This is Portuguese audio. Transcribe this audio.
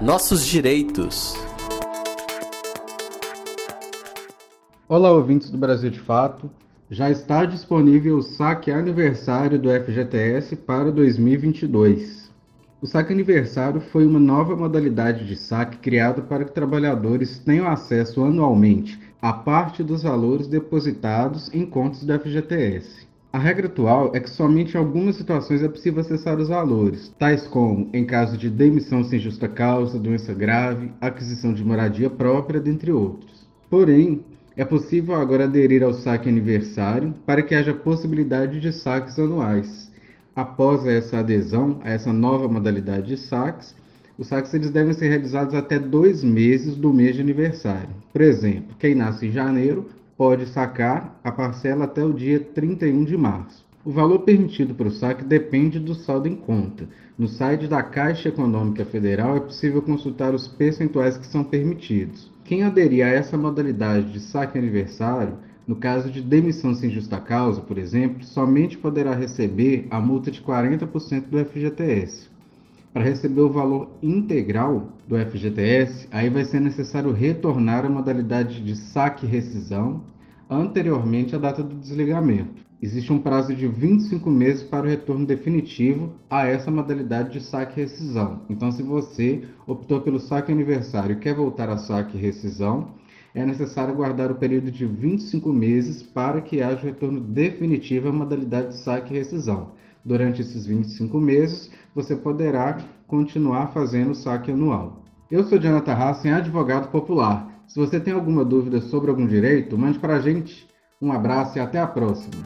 Nossos direitos. Olá, ouvintes do Brasil de Fato. Já está disponível o saque aniversário do FGTS para 2022. O saque aniversário foi uma nova modalidade de saque criada para que trabalhadores tenham acesso anualmente a parte dos valores depositados em contas do FGTS. A regra atual é que somente em algumas situações é possível acessar os valores, tais como em caso de demissão sem justa causa, doença grave, aquisição de moradia própria, dentre outros. Porém, é possível agora aderir ao saque aniversário para que haja possibilidade de saques anuais. Após essa adesão a essa nova modalidade de saques, os saques eles devem ser realizados até dois meses do mês de aniversário. Por exemplo, quem nasce em janeiro pode sacar a parcela até o dia 31 de março. O valor permitido para o saque depende do saldo em conta. No site da Caixa Econômica Federal é possível consultar os percentuais que são permitidos. Quem aderir a essa modalidade de saque aniversário, no caso de demissão sem justa causa, por exemplo, somente poderá receber a multa de 40% do FGTS. Para receber o valor integral do FGTS, aí vai ser necessário retornar à modalidade de saque-rescisão anteriormente à data do desligamento. Existe um prazo de 25 meses para o retorno definitivo a essa modalidade de saque-rescisão. Então, se você optou pelo saque aniversário e quer voltar a saque-rescisão, é necessário guardar o período de 25 meses para que haja o retorno definitivo à modalidade de saque-rescisão. Durante esses 25 meses, você poderá continuar fazendo o saque anual. Eu sou Jonathan Hassen, advogado popular. Se você tem alguma dúvida sobre algum direito, mande para a gente. Um abraço e até a próxima.